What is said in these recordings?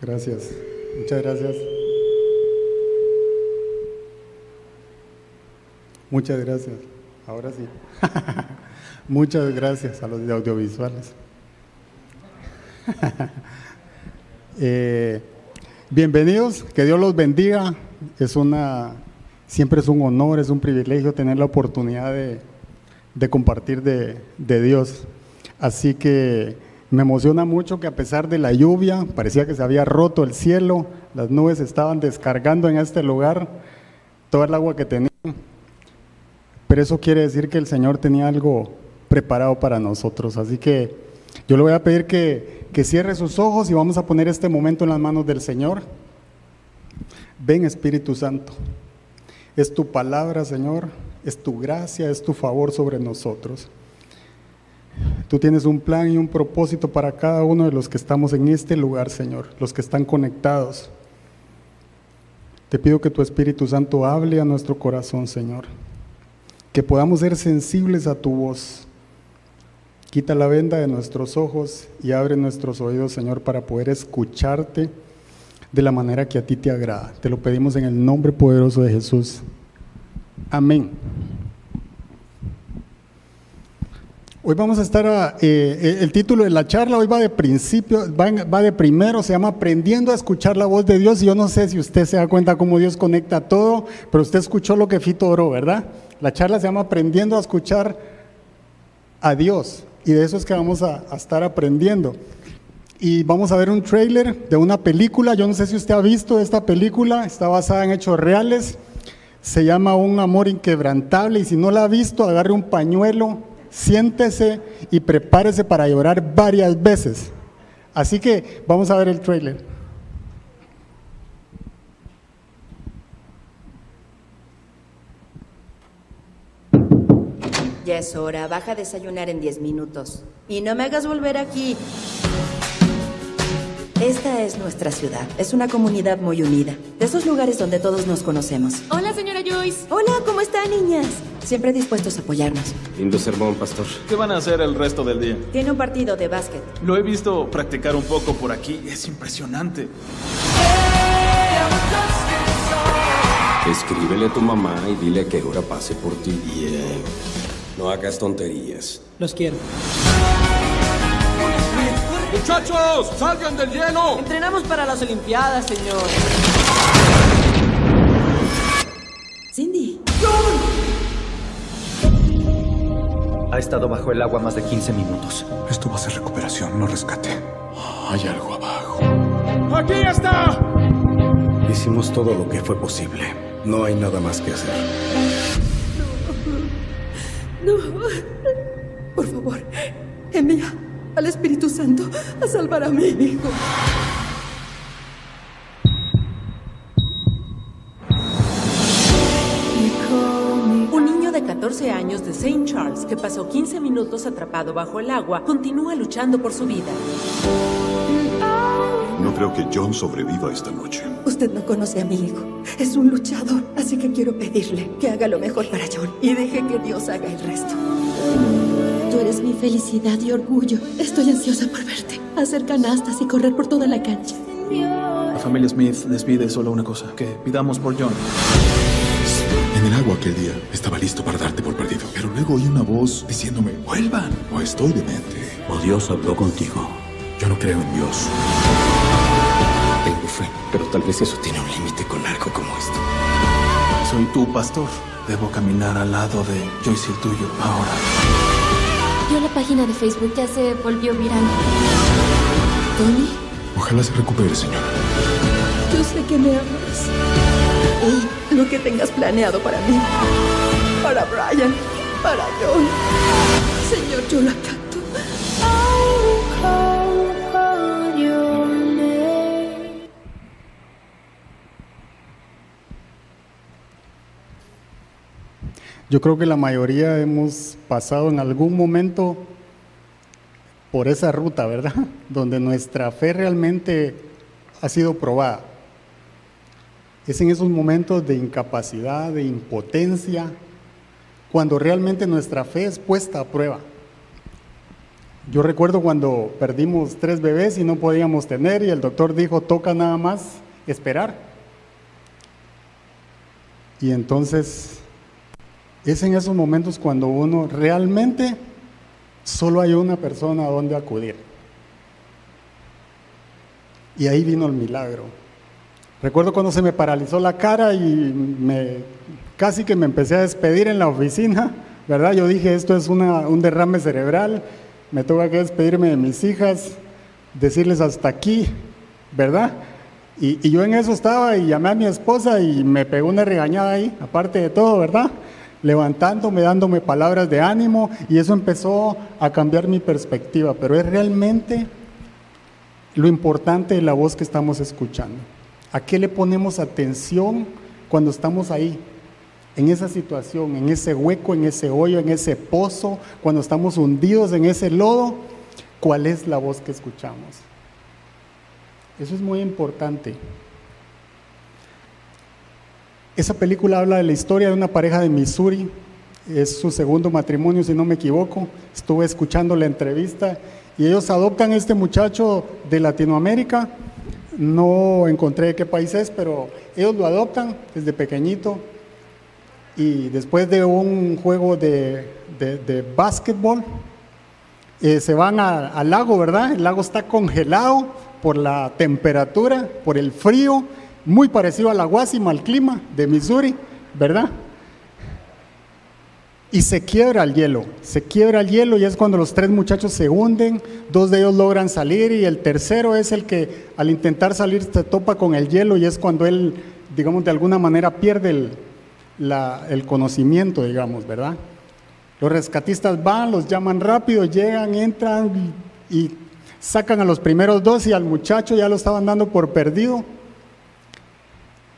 Gracias. Muchas gracias. Muchas gracias. Ahora sí. Muchas gracias a los de audiovisuales. Eh, bienvenidos, que Dios los bendiga. Es una, siempre es un honor, es un privilegio tener la oportunidad de, compartir de, de Dios. Así que me emociona mucho que a pesar de la lluvia, parecía que se había roto el cielo, las nubes estaban descargando en este lugar toda el agua que tenían. Pero eso quiere decir que el Señor tenía algo preparado para nosotros. Así que yo le voy a pedir que, que cierre sus ojos y vamos a poner este momento en las manos del Señor. Ven Espíritu Santo. Es tu palabra, Señor. Es tu gracia, es tu favor sobre nosotros. Tú tienes un plan y un propósito para cada uno de los que estamos en este lugar, Señor, los que están conectados. Te pido que tu Espíritu Santo hable a nuestro corazón, Señor que podamos ser sensibles a tu voz. Quita la venda de nuestros ojos y abre nuestros oídos, Señor, para poder escucharte de la manera que a ti te agrada. Te lo pedimos en el nombre poderoso de Jesús. Amén. Hoy vamos a estar, a, eh, eh, el título de la charla hoy va de principio, va, de primero, se llama Aprendiendo a escuchar la voz de Dios. Y yo no sé si usted se da cuenta cómo Dios conecta todo, pero usted escuchó lo que Fito oró, ¿verdad? La charla se llama Aprendiendo a escuchar a Dios y de eso es que vamos a, estar aprendiendo. Y vamos a ver un trailer de una película, yo no sé si usted ha visto esta película, está basada en hechos reales, se llama Un amor inquebrantable y si no la ha visto, agarre un pañuelo, siéntese y prepárese para llorar varias veces. Así que vamos a ver el trailer. Ya es hora, baja a desayunar en 10 minutos. Y no me hagas volver aquí. Esta es nuestra ciudad. Es una comunidad muy unida. De esos lugares donde todos nos conocemos. Hola, señora Joyce. Hola, ¿cómo están, niñas? Siempre dispuestos a apoyarnos. Lindo sermón, pastor. ¿Qué van a hacer el resto del día? Tiene un partido de básquet. Lo he visto practicar un poco por aquí. Es impresionante. Escríbele a tu mamá y dile que ahora pase por ti. Bien. No hagas tonterías. Los quiero. ¡Muchachos! ¡Salgan del hielo! Entrenamos para las Olimpiadas, señor. Cindy. Ha estado bajo el agua más de 15 minutos. Esto va a ser recuperación, no rescate. Hay algo abajo. ¡Aquí está! Hicimos todo lo que fue posible. No hay nada más que hacer. No. Por favor, envía al Espíritu Santo a salvar a mi hijo. 14 años de St. Charles que pasó 15 minutos atrapado bajo el agua continúa luchando por su vida. No creo que John sobreviva esta noche. Usted no conoce a mi hijo. Es un luchador, así que quiero pedirle que haga lo mejor para John y deje que Dios haga el resto. Tú eres mi felicidad y orgullo. Estoy ansiosa por verte, hacer canastas y correr por toda la cancha. La familia Smith les pide solo una cosa, que pidamos por John. En el agua aquel día estaba listo para darte por perdido, pero luego oí una voz diciéndome, vuelvan, o estoy demente. O Dios habló contigo. Yo no creo en Dios. Tengo fe, pero tal vez eso tiene un límite con algo como esto. Soy tu pastor. Debo caminar al lado de Joyce el tuyo ahora. Yo la página de Facebook ya se volvió viral. ¿Tony? Ojalá se recupere, señor. Yo sé que me amas. Y lo que tengas planeado para mí. Para Brian. Para John. Señor, yo. Yo creo que la mayoría hemos pasado en algún momento por esa ruta, ¿verdad? Donde nuestra fe realmente ha sido probada. Es en esos momentos de incapacidad, de impotencia, cuando realmente nuestra fe es puesta a prueba. Yo recuerdo cuando perdimos tres bebés y no podíamos tener y el doctor dijo, toca nada más esperar. Y entonces es en esos momentos cuando uno realmente solo hay una persona a donde acudir. Y ahí vino el milagro. Recuerdo cuando se me paralizó la cara y me, casi que me empecé a despedir en la oficina, ¿verdad? Yo dije, esto es un derrame cerebral, me toca que despedirme de mis hijas, decirles hasta aquí, ¿verdad? Y, y, yo en eso estaba y llamé a mi esposa y me pegó una regañada ahí, aparte de todo, ¿verdad? Levantándome, dándome palabras de ánimo y eso empezó a cambiar mi perspectiva, pero es realmente lo importante de la voz que estamos escuchando. ¿A qué le ponemos atención cuando estamos ahí? En esa situación, en ese hueco, en ese hoyo, en ese pozo, cuando estamos hundidos en ese lodo, ¿cuál es la voz que escuchamos? Eso es muy importante. Esa película habla de la historia de una pareja de Missouri, es su segundo matrimonio si no me equivoco, estuve escuchando la entrevista y ellos adoptan a este muchacho de Latinoamérica no encontré qué país es, pero ellos lo adoptan desde pequeñito y después de un juego de, de, básquetbol, eh, se van al lago, ¿verdad? El lago está congelado por la temperatura, por el frío, muy parecido a la Guasima, al clima de Missouri, ¿verdad? Y se quiebra el hielo, se quiebra el hielo y es cuando los tres muchachos se hunden, dos de ellos logran salir y el tercero es el que al intentar salir se topa con el hielo y es cuando él, digamos, de alguna manera pierde el, conocimiento, digamos, ¿verdad? Los rescatistas van, los llaman rápido, llegan, entran y sacan a los primeros dos y al muchacho ya lo estaban dando por perdido.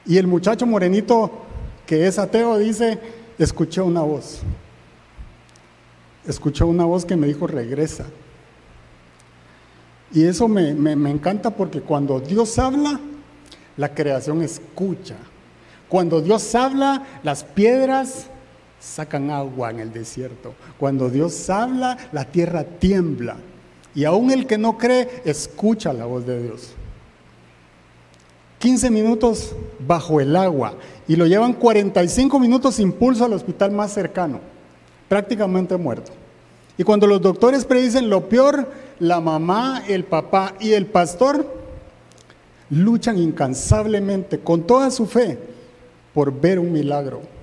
Y el muchacho morenito, que es ateo, dice, escuché una voz. Escuché una voz que me dijo, regresa. Y eso me, encanta porque cuando Dios habla, la creación escucha. Cuando Dios habla, las piedras sacan agua en el desierto. Cuando Dios habla, la tierra tiembla. Y aún el que no cree, escucha la voz de Dios. 15 minutos bajo el agua y lo llevan 45 minutos impulso al hospital más cercano, prácticamente muerto. Y cuando los doctores predicen lo peor, la mamá, el papá y el pastor luchan incansablemente con toda su fe por ver un milagro.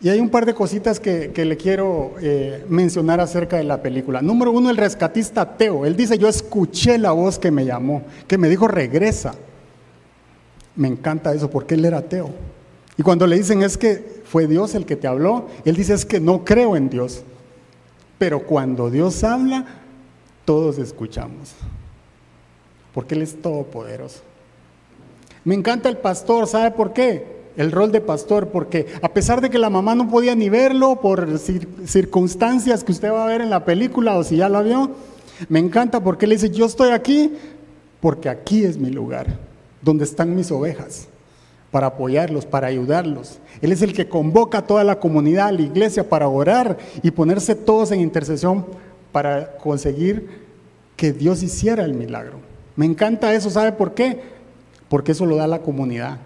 Y hay un par de cositas que, le quiero eh, mencionar acerca de la película. Número uno, el rescatista Teo. Él dice, yo escuché la voz que me llamó, que me dijo, regresa. Me encanta eso porque él era ateo. Y cuando le dicen es que fue Dios el que te habló, él dice es que no creo en Dios. Pero cuando Dios habla, todos escuchamos. Porque Él es todopoderoso. Me encanta el pastor, ¿sabe por qué? El rol de pastor, porque a pesar de que la mamá no podía ni verlo por circunstancias que usted va a ver en la película o si ya la vio, me encanta porque él dice, yo estoy aquí porque aquí es mi lugar donde están mis ovejas, para apoyarlos, para ayudarlos. Él es el que convoca a toda la comunidad, a la iglesia, para orar y ponerse todos en intercesión para conseguir que Dios hiciera el milagro. Me encanta eso, ¿sabe por qué? Porque eso lo da la comunidad,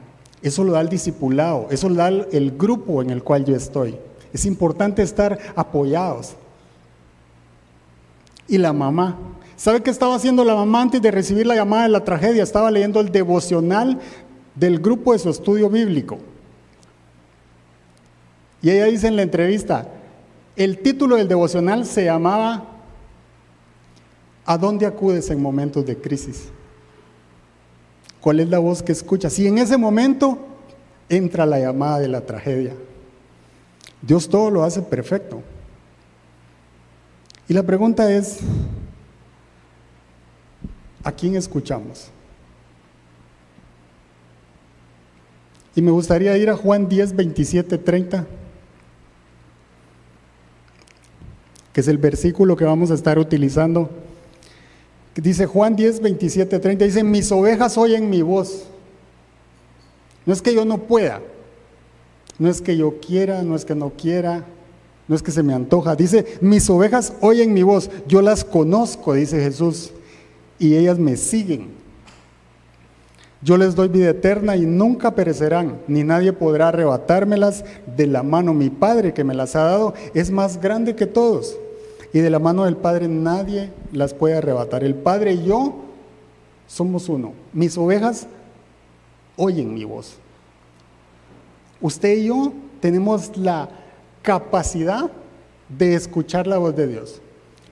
eso lo da el discipulado, eso lo da el grupo en el cual yo estoy. Es importante estar apoyados. Y la mamá, ¿Sabe qué estaba haciendo la mamá antes de recibir la llamada de la tragedia? Estaba leyendo el devocional del grupo de su estudio bíblico. Y ella dice en la entrevista, el título del devocional se llamaba ¿A dónde acudes en momentos de crisis? ¿Cuál es la voz que escuchas? Si en ese momento entra la llamada de la tragedia. Dios todo lo hace perfecto. Y la pregunta es, ¿A quién escuchamos? Y me gustaría ir a Juan 10, 27, 30, que es el versículo que vamos a estar utilizando. Dice Juan 10, 27, 30, dice, mis ovejas oyen mi voz. No es que yo no pueda, no es que yo quiera, no es que no quiera, no es que se me antoja. Dice, mis ovejas oyen mi voz, yo las conozco, dice Jesús, y ellas me siguen. Yo les doy vida eterna y nunca perecerán, ni nadie podrá arrebatármelas de la mano. Mi Padre que me las ha dado es más grande que todos, y de la mano del Padre nadie las puede arrebatar. El Padre y yo somos uno. Mis ovejas oyen mi voz. Usted y yo tenemos la capacidad de escuchar la voz de Dios.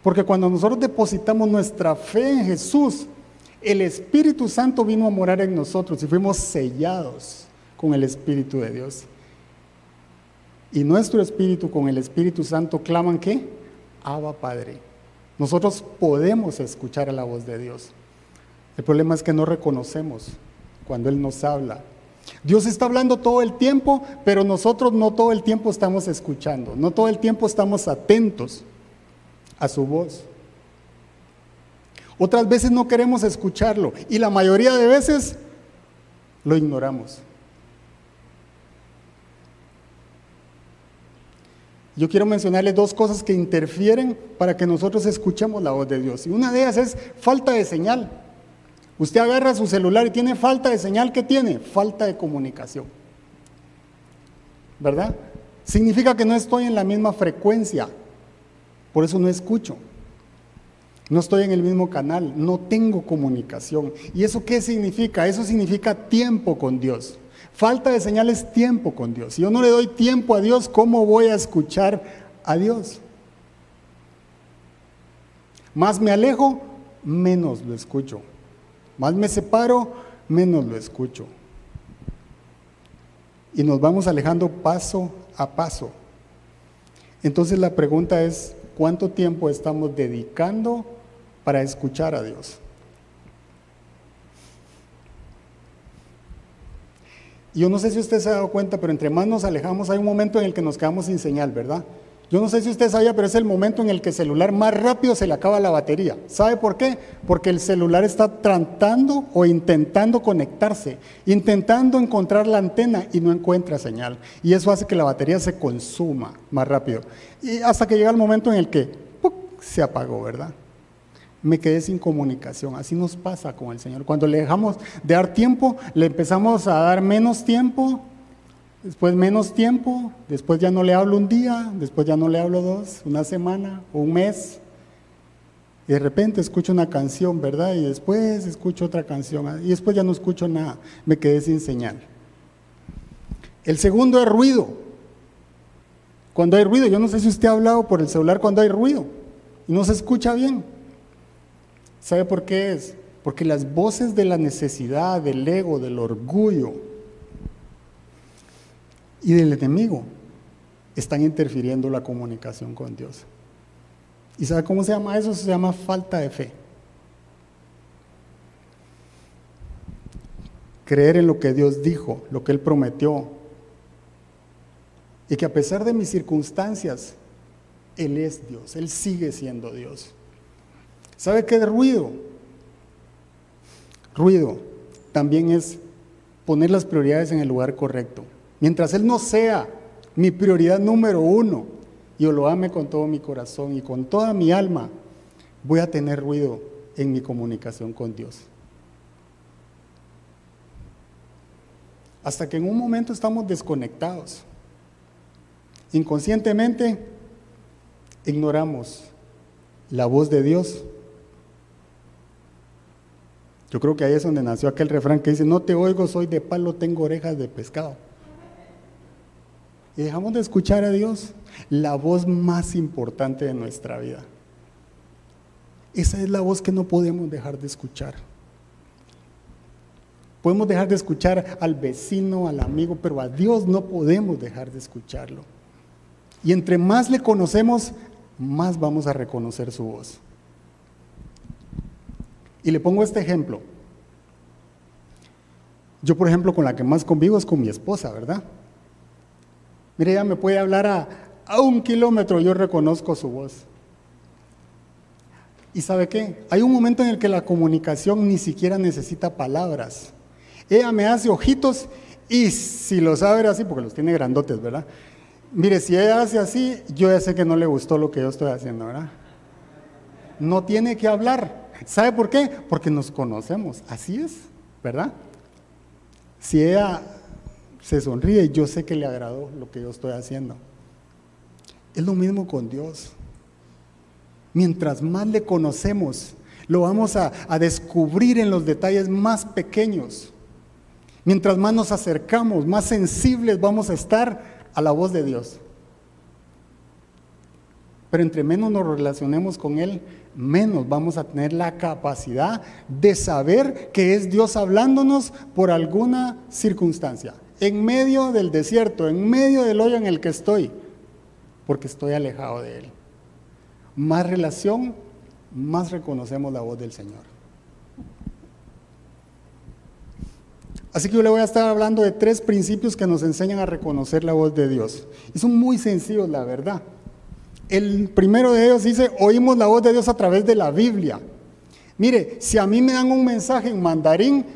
Porque cuando nosotros depositamos nuestra fe en Jesús, el Espíritu Santo vino a morar en nosotros y fuimos sellados con el Espíritu de Dios. Y nuestro espíritu con el Espíritu Santo claman que, Abba Padre. Nosotros podemos escuchar a la voz de Dios. El problema es que no reconocemos cuando Él nos habla. Dios está hablando todo el tiempo, pero nosotros no todo el tiempo estamos escuchando, no todo el tiempo estamos atentos a su voz. Otras veces no queremos escucharlo y la mayoría de veces lo ignoramos. Yo quiero mencionarles dos cosas que interfieren para que nosotros escuchemos la voz de Dios. Y una de ellas es falta de señal. Usted agarra su celular y tiene falta de señal. ¿Qué tiene? Falta de comunicación. ¿Verdad? Significa que no estoy en la misma frecuencia. Por eso no escucho. No estoy en el mismo canal, no tengo comunicación. ¿Y eso qué significa? Eso significa tiempo con Dios. Falta de señal es tiempo con Dios. Si yo no le doy tiempo a Dios, ¿cómo voy a escuchar a Dios? Más me alejo, menos lo escucho. Más me separo, menos lo escucho. Y nos vamos alejando paso a paso. Entonces la pregunta es, ¿cuánto tiempo estamos dedicando para escuchar a Dios. Yo no sé si usted se ha dado cuenta, pero entre más nos alejamos hay un momento en el que nos quedamos sin señal, ¿verdad? Yo no sé si usted sabía, pero es el momento en el que el celular más rápido se le acaba la batería. ¿Sabe por qué? Porque el celular está tratando o intentando conectarse, intentando encontrar la antena y no encuentra señal. Y eso hace que la batería se consuma más rápido. Y hasta que llega el momento en el que se apagó, ¿verdad? Me quedé sin comunicación. Así nos pasa con el Señor. Cuando le dejamos de dar tiempo, le empezamos a dar menos tiempo, después menos tiempo, después ya no le hablo un día, después ya no le hablo dos, una semana o un mes. Y de repente escucho una canción, ¿verdad? Y después escucho otra canción. Y después ya no escucho nada. Me quedé sin señal. El segundo es ruido. Cuando hay ruido, yo no sé si usted ha hablado por el celular cuando hay ruido y no se escucha bien. ¿Sabe por qué es? Porque las voces de la necesidad, del ego, del orgullo y del enemigo están interfiriendo la comunicación con Dios. ¿Y sabe cómo se llama eso? Se llama falta de fe. Creer en lo que Dios dijo, lo que Él prometió. Y que a pesar de mis circunstancias, Él es Dios, Él sigue siendo Dios. ¿Sabe qué es ruido? Ruido también es poner las prioridades en el lugar correcto. Mientras Él no sea mi prioridad número uno, yo lo ame con todo mi corazón y con toda mi alma, voy a tener ruido en mi comunicación con Dios. Hasta que en un momento estamos desconectados. Inconscientemente ignoramos la voz de Dios yo creo que ahí es donde nació aquel refrán que dice, no te oigo, soy de palo, tengo orejas de pescado. Y dejamos de escuchar a Dios, la voz más importante de nuestra vida. Esa es la voz que no podemos dejar de escuchar. Podemos dejar de escuchar al vecino, al amigo, pero a Dios no podemos dejar de escucharlo. Y entre más le conocemos, más vamos a reconocer su voz. Y le pongo este ejemplo. Yo, por ejemplo, con la que más convivo es con mi esposa, ¿verdad? Mire, ella me puede hablar a, a un kilómetro, yo reconozco su voz. ¿Y sabe qué? Hay un momento en el que la comunicación ni siquiera necesita palabras. Ella me hace ojitos y si lo sabe así, porque los tiene grandotes, ¿verdad? Mire, si ella hace así, yo ya sé que no le gustó lo que yo estoy haciendo, ¿verdad? No tiene que hablar. ¿Sabe por qué? Porque nos conocemos. Así es, ¿verdad? Si ella se sonríe, yo sé que le agradó lo que yo estoy haciendo. Es lo mismo con Dios. Mientras más le conocemos, lo vamos a, a descubrir en los detalles más pequeños. Mientras más nos acercamos, más sensibles vamos a estar a la voz de Dios. Pero entre menos nos relacionemos con Él, menos vamos a tener la capacidad de saber que es Dios hablándonos por alguna circunstancia. En medio del desierto, en medio del hoyo en el que estoy, porque estoy alejado de Él. Más relación, más reconocemos la voz del Señor. Así que yo le voy a estar hablando de tres principios que nos enseñan a reconocer la voz de Dios. Y son muy sencillos, la verdad. El primero de ellos dice, oímos la voz de Dios a través de la Biblia. Mire, si a mí me dan un mensaje en mandarín,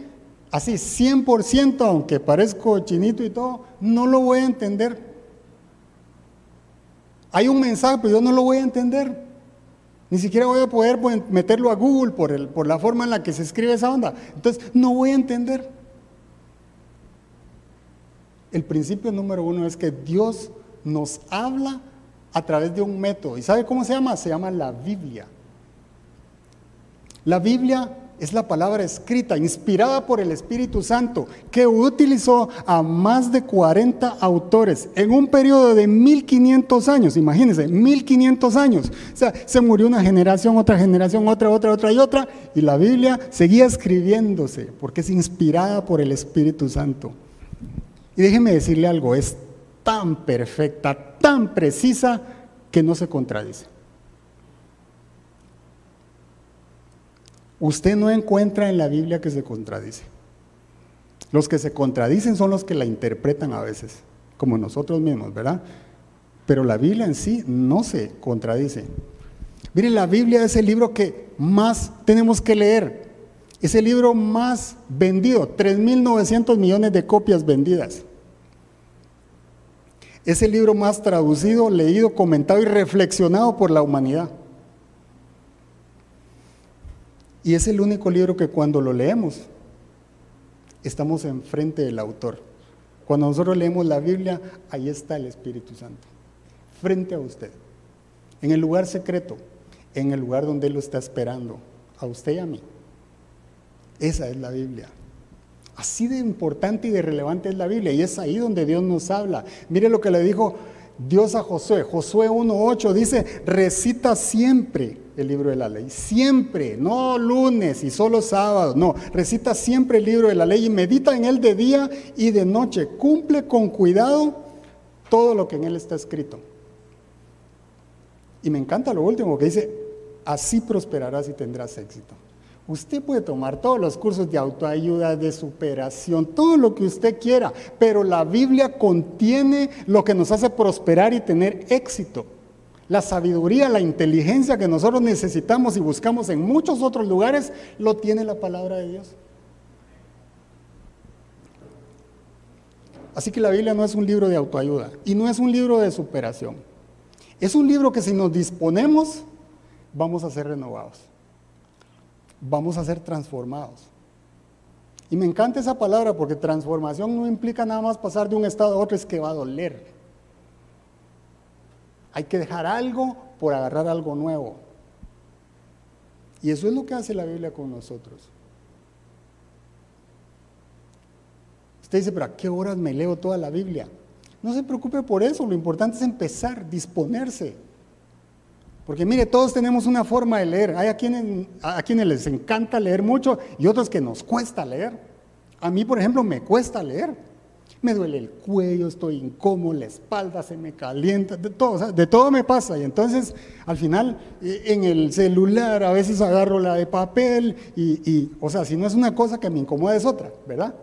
así 100%, aunque parezco chinito y todo, no lo voy a entender. Hay un mensaje, pero yo no lo voy a entender. Ni siquiera voy a poder meterlo a Google por, el, por la forma en la que se escribe esa onda. Entonces, no voy a entender. El principio número uno es que Dios nos habla a través de un método. ¿Y sabe cómo se llama? Se llama la Biblia. La Biblia es la palabra escrita, inspirada por el Espíritu Santo, que utilizó a más de 40 autores en un periodo de 1500 años. Imagínense, 1500 años. O sea, se murió una generación, otra generación, otra, otra, otra y otra, y la Biblia seguía escribiéndose porque es inspirada por el Espíritu Santo. Y déjeme decirle algo, es tan perfecta, tan precisa, que no se contradice. Usted no encuentra en la Biblia que se contradice. Los que se contradicen son los que la interpretan a veces, como nosotros mismos, ¿verdad? Pero la Biblia en sí no se contradice. Miren, la Biblia es el libro que más tenemos que leer. Es el libro más vendido, 3.900 millones de copias vendidas. Es el libro más traducido, leído, comentado y reflexionado por la humanidad. Y es el único libro que cuando lo leemos, estamos enfrente del autor. Cuando nosotros leemos la Biblia, ahí está el Espíritu Santo, frente a usted, en el lugar secreto, en el lugar donde Él lo está esperando, a usted y a mí. Esa es la Biblia. Así de importante y de relevante es la Biblia y es ahí donde Dios nos habla. Mire lo que le dijo Dios a Josué. Josué 1.8 dice, recita siempre el libro de la ley. Siempre, no lunes y solo sábados, no. Recita siempre el libro de la ley y medita en él de día y de noche. Cumple con cuidado todo lo que en él está escrito. Y me encanta lo último que dice, así prosperarás y tendrás éxito. Usted puede tomar todos los cursos de autoayuda, de superación, todo lo que usted quiera, pero la Biblia contiene lo que nos hace prosperar y tener éxito. La sabiduría, la inteligencia que nosotros necesitamos y buscamos en muchos otros lugares, lo tiene la palabra de Dios. Así que la Biblia no es un libro de autoayuda y no es un libro de superación. Es un libro que si nos disponemos, vamos a ser renovados vamos a ser transformados. Y me encanta esa palabra porque transformación no implica nada más pasar de un estado a otro, es que va a doler. Hay que dejar algo por agarrar algo nuevo. Y eso es lo que hace la Biblia con nosotros. Usted dice, pero ¿a qué horas me leo toda la Biblia? No se preocupe por eso, lo importante es empezar, disponerse. Porque mire, todos tenemos una forma de leer. Hay a quienes, a quienes les encanta leer mucho y otros que nos cuesta leer. A mí, por ejemplo, me cuesta leer. Me duele el cuello, estoy incómodo, la espalda se me calienta, de todo, me pasa. Y entonces, al final, eh, en el celular a veces agarro la de papel y, o sea, si no es una cosa que me incomoda es otra, ¿verdad?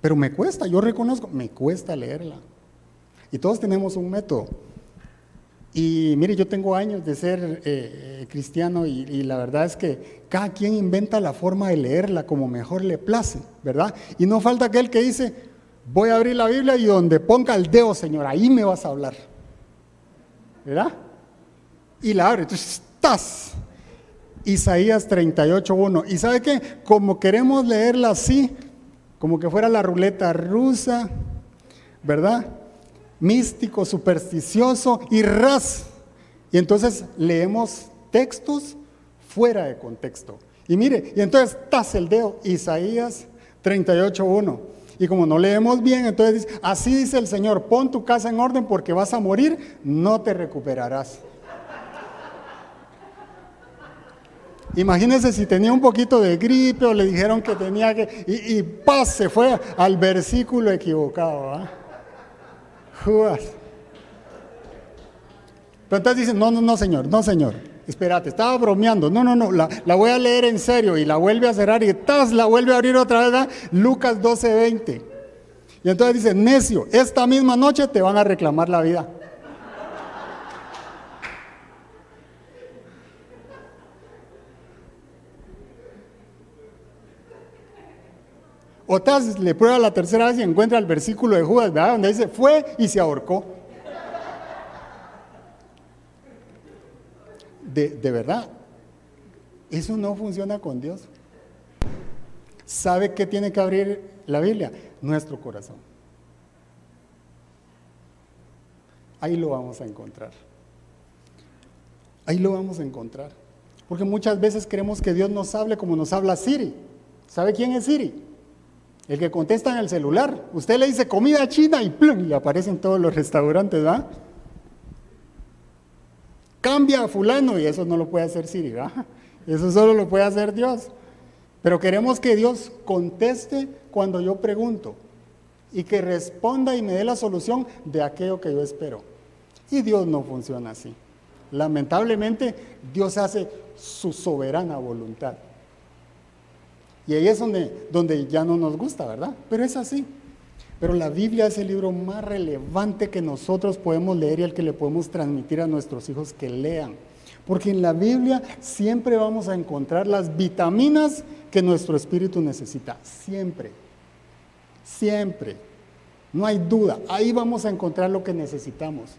Pero me cuesta, yo reconozco, me cuesta leerla. Y todos tenemos un método. Y mire, yo tengo años de ser eh, eh, cristiano y, la verdad es que cada quien inventa la forma de leerla como mejor le place, ¿verdad? Y no falta aquel que dice, voy a abrir la Biblia y donde ponga el dedo, Señor, ahí me vas a hablar. ¿Verdad? Y la abre, entonces. Isaías 38.1. ¿Y sabe qué? Como queremos leerla así, como que fuera la ruleta rusa, ¿verdad? Místico, supersticioso y ras. Y entonces leemos textos fuera de contexto. Y mire, y entonces estás el dedo, Isaías 38.1. Y como no leemos bien, entonces dice, así dice el Señor, pon tu casa en orden porque vas a morir, no te recuperarás. Imagínense si tenía un poquito de gripe o le dijeron que tenía que... Y, y paz, se fue al versículo equivocado. ¿ah? Judas. Pero entonces dicen, no, no, no, señor, no, señor. Espérate, estaba bromeando. No, no, no, la, la, voy a leer en serio y la vuelve a cerrar y ¡tas! la vuelve a abrir otra vez. Lucas 12, 20. Y entonces dice, necio, esta misma noche te van a reclamar la vida. Otas le prueba la tercera vez y encuentra el versículo de Judas, ¿verdad? Donde dice, fue y se ahorcó. De, de verdad, eso no funciona con Dios. ¿Sabe qué tiene que abrir la Biblia? Nuestro corazón. Ahí lo vamos a encontrar. Ahí lo vamos a encontrar. Porque muchas veces queremos que Dios nos hable como nos habla Siri. ¿Sabe quién es Siri? El que contesta en el celular. Usted le dice comida china y plum, y le aparecen todos los restaurantes, ¿va? Cambia a fulano y eso no lo puede hacer Siri, ¿va? Eso solo lo puede hacer Dios. Pero queremos que Dios conteste cuando yo pregunto y que responda y me dé la solución de aquello que yo espero. Y Dios no funciona así. Lamentablemente, Dios hace su soberana voluntad. Y ahí es donde, donde ya no nos gusta, ¿verdad? Pero es así. Pero la Biblia es el libro más relevante que nosotros podemos leer y el que le podemos transmitir a nuestros hijos que lean. Porque en la Biblia siempre vamos a encontrar las vitaminas que nuestro espíritu necesita. Siempre. Siempre. No hay duda. Ahí vamos a encontrar lo que necesitamos.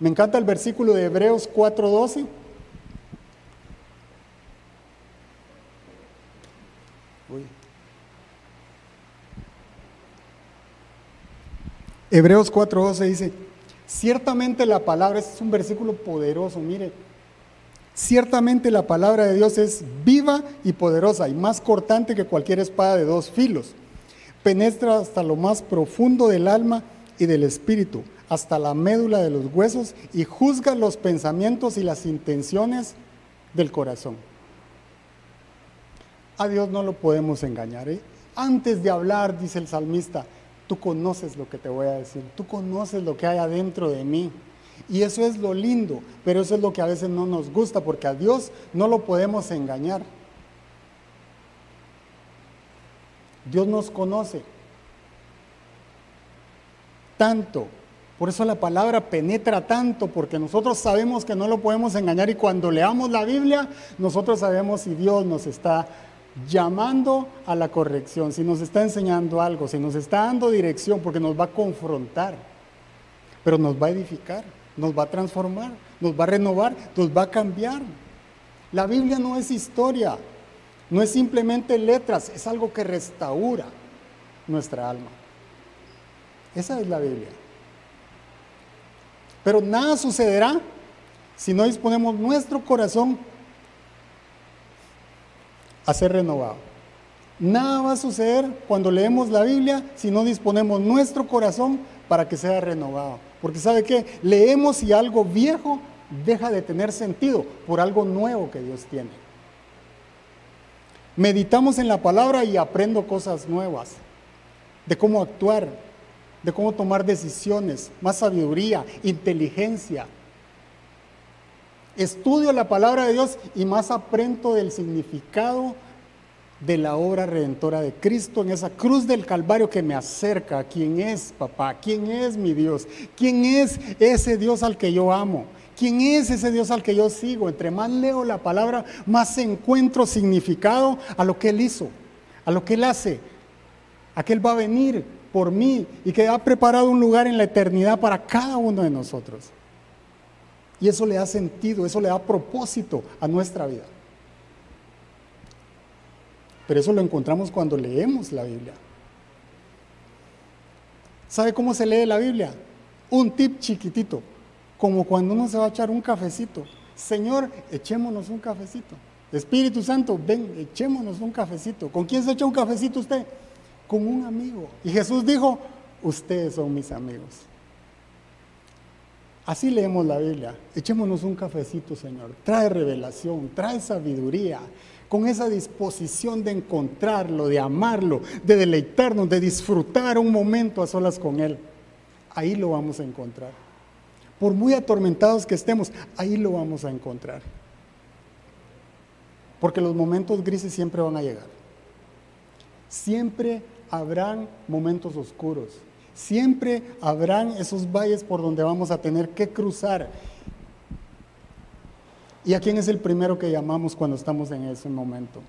Me encanta el versículo de Hebreos 4:12. Hebreos 4:12 dice, ciertamente la palabra, este es un versículo poderoso, mire, ciertamente la palabra de Dios es viva y poderosa y más cortante que cualquier espada de dos filos. Penetra hasta lo más profundo del alma y del espíritu, hasta la médula de los huesos y juzga los pensamientos y las intenciones del corazón. A Dios no lo podemos engañar. ¿eh? Antes de hablar, dice el salmista, tú conoces lo que te voy a decir, tú conoces lo que hay adentro de mí. Y eso es lo lindo, pero eso es lo que a veces no nos gusta, porque a Dios no lo podemos engañar. Dios nos conoce tanto. Por eso la palabra penetra tanto, porque nosotros sabemos que no lo podemos engañar y cuando leamos la Biblia, nosotros sabemos si Dios nos está llamando a la corrección, si nos está enseñando algo, si nos está dando dirección, porque nos va a confrontar, pero nos va a edificar, nos va a transformar, nos va a renovar, nos va a cambiar. La Biblia no es historia, no es simplemente letras, es algo que restaura nuestra alma. Esa es la Biblia. Pero nada sucederá si no disponemos nuestro corazón a ser renovado. Nada va a suceder cuando leemos la Biblia si no disponemos nuestro corazón para que sea renovado. Porque sabe qué, leemos y algo viejo deja de tener sentido por algo nuevo que Dios tiene. Meditamos en la palabra y aprendo cosas nuevas, de cómo actuar, de cómo tomar decisiones, más sabiduría, inteligencia. Estudio la palabra de Dios y más aprendo del significado de la obra redentora de Cristo en esa cruz del Calvario que me acerca a quién es papá, quién es mi Dios, quién es ese Dios al que yo amo, quién es ese Dios al que yo sigo. Entre más leo la palabra, más encuentro significado a lo que Él hizo, a lo que Él hace, Aquel va a venir por mí y que ha preparado un lugar en la eternidad para cada uno de nosotros. Y eso le da sentido, eso le da propósito a nuestra vida. Pero eso lo encontramos cuando leemos la Biblia. ¿Sabe cómo se lee la Biblia? Un tip chiquitito, como cuando uno se va a echar un cafecito. Señor, echémonos un cafecito. Espíritu Santo, ven, echémonos un cafecito. ¿Con quién se echa un cafecito usted? Con un amigo. Y Jesús dijo, ustedes son mis amigos. Así leemos la Biblia. Echémonos un cafecito, Señor. Trae revelación, trae sabiduría, con esa disposición de encontrarlo, de amarlo, de deleitarnos, de disfrutar un momento a solas con Él. Ahí lo vamos a encontrar. Por muy atormentados que estemos, ahí lo vamos a encontrar. Porque los momentos grises siempre van a llegar. Siempre habrán momentos oscuros. Siempre habrán esos valles por donde vamos a tener que cruzar. ¿Y a quién es el primero que llamamos cuando estamos en ese momento?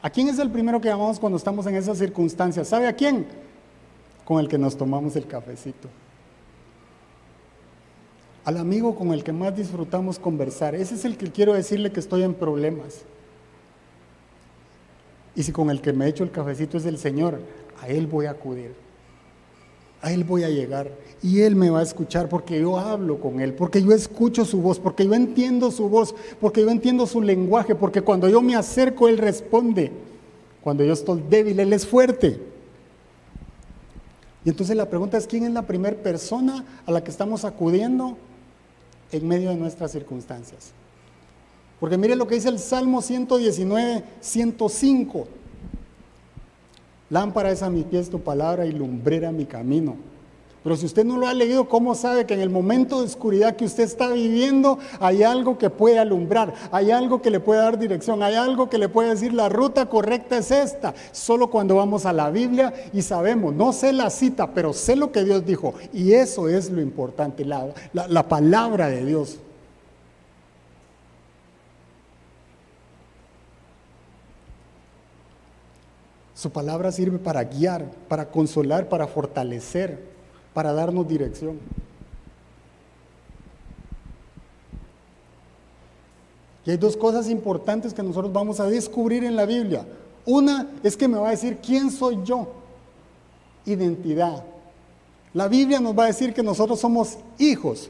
¿A quién es el primero que llamamos cuando estamos en esas circunstancias? ¿Sabe a quién? Con el que nos tomamos el cafecito. Al amigo con el que más disfrutamos conversar. Ese es el que quiero decirle que estoy en problemas. Y si con el que me echo el cafecito es el Señor, a Él voy a acudir. A Él voy a llegar. Y Él me va a escuchar porque yo hablo con Él, porque yo escucho su voz, porque yo entiendo su voz, porque yo entiendo su lenguaje, porque cuando yo me acerco, Él responde. Cuando yo estoy débil, Él es fuerte. Y entonces la pregunta es, ¿quién es la primera persona a la que estamos acudiendo en medio de nuestras circunstancias? Porque mire lo que dice el Salmo 119, 105. Lámpara es a mi pies tu palabra y lumbrera mi camino. Pero si usted no lo ha leído, ¿cómo sabe que en el momento de oscuridad que usted está viviendo hay algo que puede alumbrar, hay algo que le puede dar dirección, hay algo que le puede decir la ruta correcta es esta? Solo cuando vamos a la Biblia y sabemos, no sé la cita, pero sé lo que Dios dijo. Y eso es lo importante, la palabra de Dios. Su palabra sirve para guiar, para consolar, para fortalecer, para darnos dirección. Y hay dos cosas importantes que nosotros vamos a descubrir en la Biblia. Una es que me va a decir quién soy yo. Identidad. La Biblia nos va a decir que nosotros somos hijos,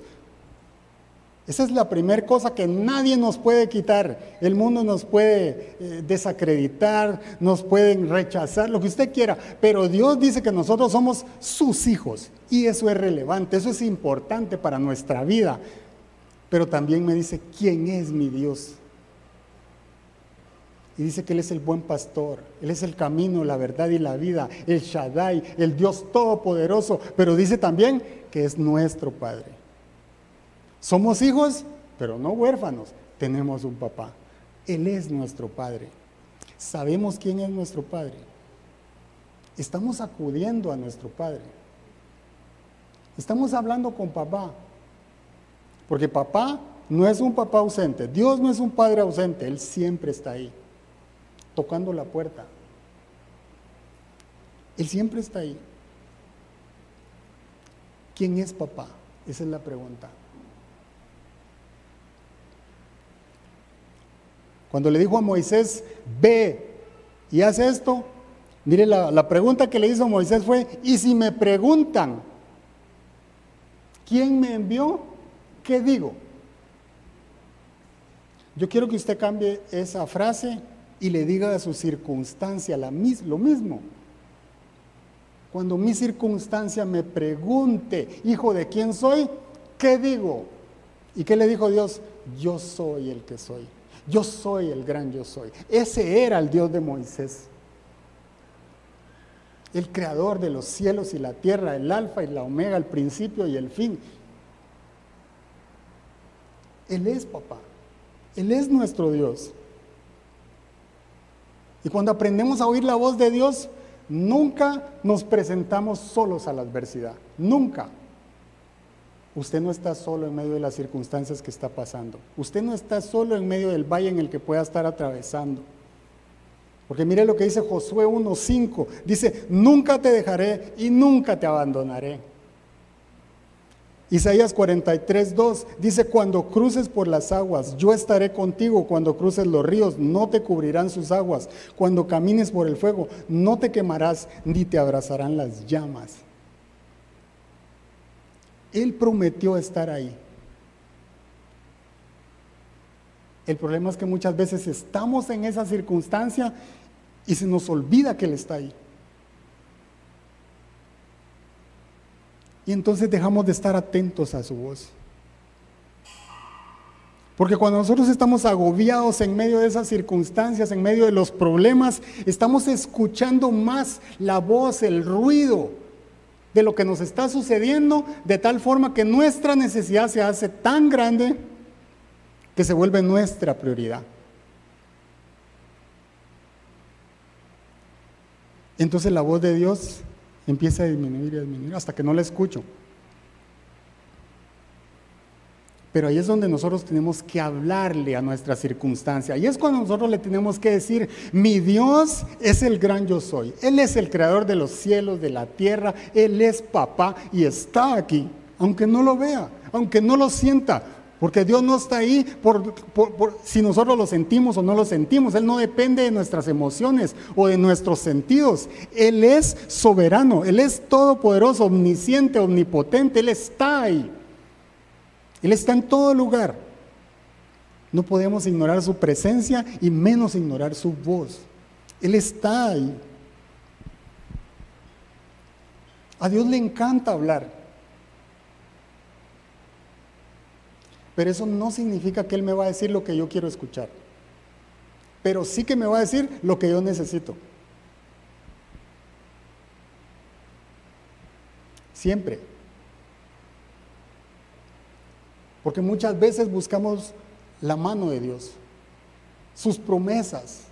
esa es la primera cosa que nadie nos puede quitar. El mundo nos puede eh, desacreditar, nos pueden rechazar, lo que usted quiera. Pero Dios dice que nosotros somos sus hijos. Y eso es relevante, eso es importante para nuestra vida. Pero también me dice, ¿quién es mi Dios? Y dice que Él es el buen pastor, Él es el camino, la verdad y la vida, el Shaddai, el Dios todopoderoso. Pero dice también que es nuestro Padre. Somos hijos, pero no huérfanos. Tenemos un papá. Él es nuestro Padre. Sabemos quién es nuestro Padre. Estamos acudiendo a nuestro Padre. Estamos hablando con papá. Porque papá no es un papá ausente. Dios no es un padre ausente. Él siempre está ahí, tocando la puerta. Él siempre está ahí. ¿Quién es papá? Esa es la pregunta. Cuando le dijo a Moisés, ve y haz esto, mire la, pregunta que le hizo Moisés fue, ¿y si me preguntan quién me envió? ¿Qué digo? Yo quiero que usted cambie esa frase y le diga a su circunstancia lo mismo. Cuando mi circunstancia me pregunte, hijo de quién soy, ¿qué digo? ¿Y qué le dijo Dios? Yo soy el que soy. Yo soy el gran yo soy. Ese era el Dios de Moisés. El creador de los cielos y la tierra, el alfa y la omega, el principio y el fin. Él es papá. Él es nuestro Dios. Y cuando aprendemos a oír la voz de Dios, nunca nos presentamos solos a la adversidad. Nunca. Usted no está solo en medio de las circunstancias que está pasando. Usted no está solo en medio del valle en el que pueda estar atravesando. Porque mire lo que dice Josué 1.5. Dice, nunca te dejaré y nunca te abandonaré. Isaías 43.2 dice, cuando cruces por las aguas, yo estaré contigo. Cuando cruces los ríos, no te cubrirán sus aguas. Cuando camines por el fuego, no te quemarás ni te abrazarán las llamas. Él prometió estar ahí. El problema es que muchas veces estamos en esa circunstancia y se nos olvida que Él está ahí. Y entonces dejamos de estar atentos a su voz. Porque cuando nosotros estamos agobiados en medio de esas circunstancias, en medio de los problemas, estamos escuchando más la voz, el ruido de lo que nos está sucediendo, de tal forma que nuestra necesidad se hace tan grande que se vuelve nuestra prioridad. Entonces la voz de Dios empieza a disminuir y a disminuir hasta que no la escucho. Pero ahí es donde nosotros tenemos que hablarle a nuestra circunstancia. Y es cuando nosotros le tenemos que decir, mi Dios es el gran yo soy. Él es el creador de los cielos, de la tierra. Él es papá y está aquí. Aunque no lo vea, aunque no lo sienta, porque Dios no está ahí por, si nosotros lo sentimos o no lo sentimos. Él no depende de nuestras emociones o de nuestros sentidos. Él es soberano, Él es todopoderoso, omnisciente, omnipotente. Él está ahí. Él está en todo lugar. No podemos ignorar su presencia y menos ignorar su voz. Él está ahí. A Dios le encanta hablar. Pero eso no significa que Él me va a decir lo que yo quiero escuchar. Pero sí que me va a decir lo que yo necesito. Siempre. Porque muchas veces buscamos la mano de Dios, sus promesas,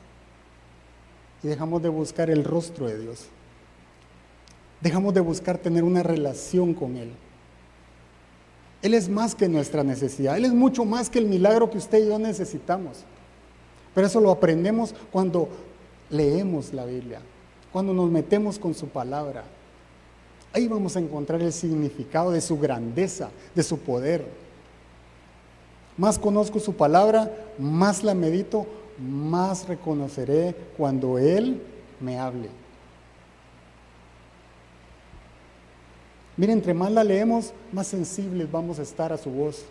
y dejamos de buscar el rostro de Dios. Dejamos de buscar tener una relación con Él. Él es más que nuestra necesidad, Él es mucho más que el milagro que usted y yo necesitamos. Pero eso lo aprendemos cuando leemos la Biblia, cuando nos metemos con su palabra. Ahí vamos a encontrar el significado de su grandeza, de su poder. Más conozco su palabra, más la medito, más reconoceré cuando Él me hable. Mire, entre más la leemos, más sensibles vamos a estar a su voz.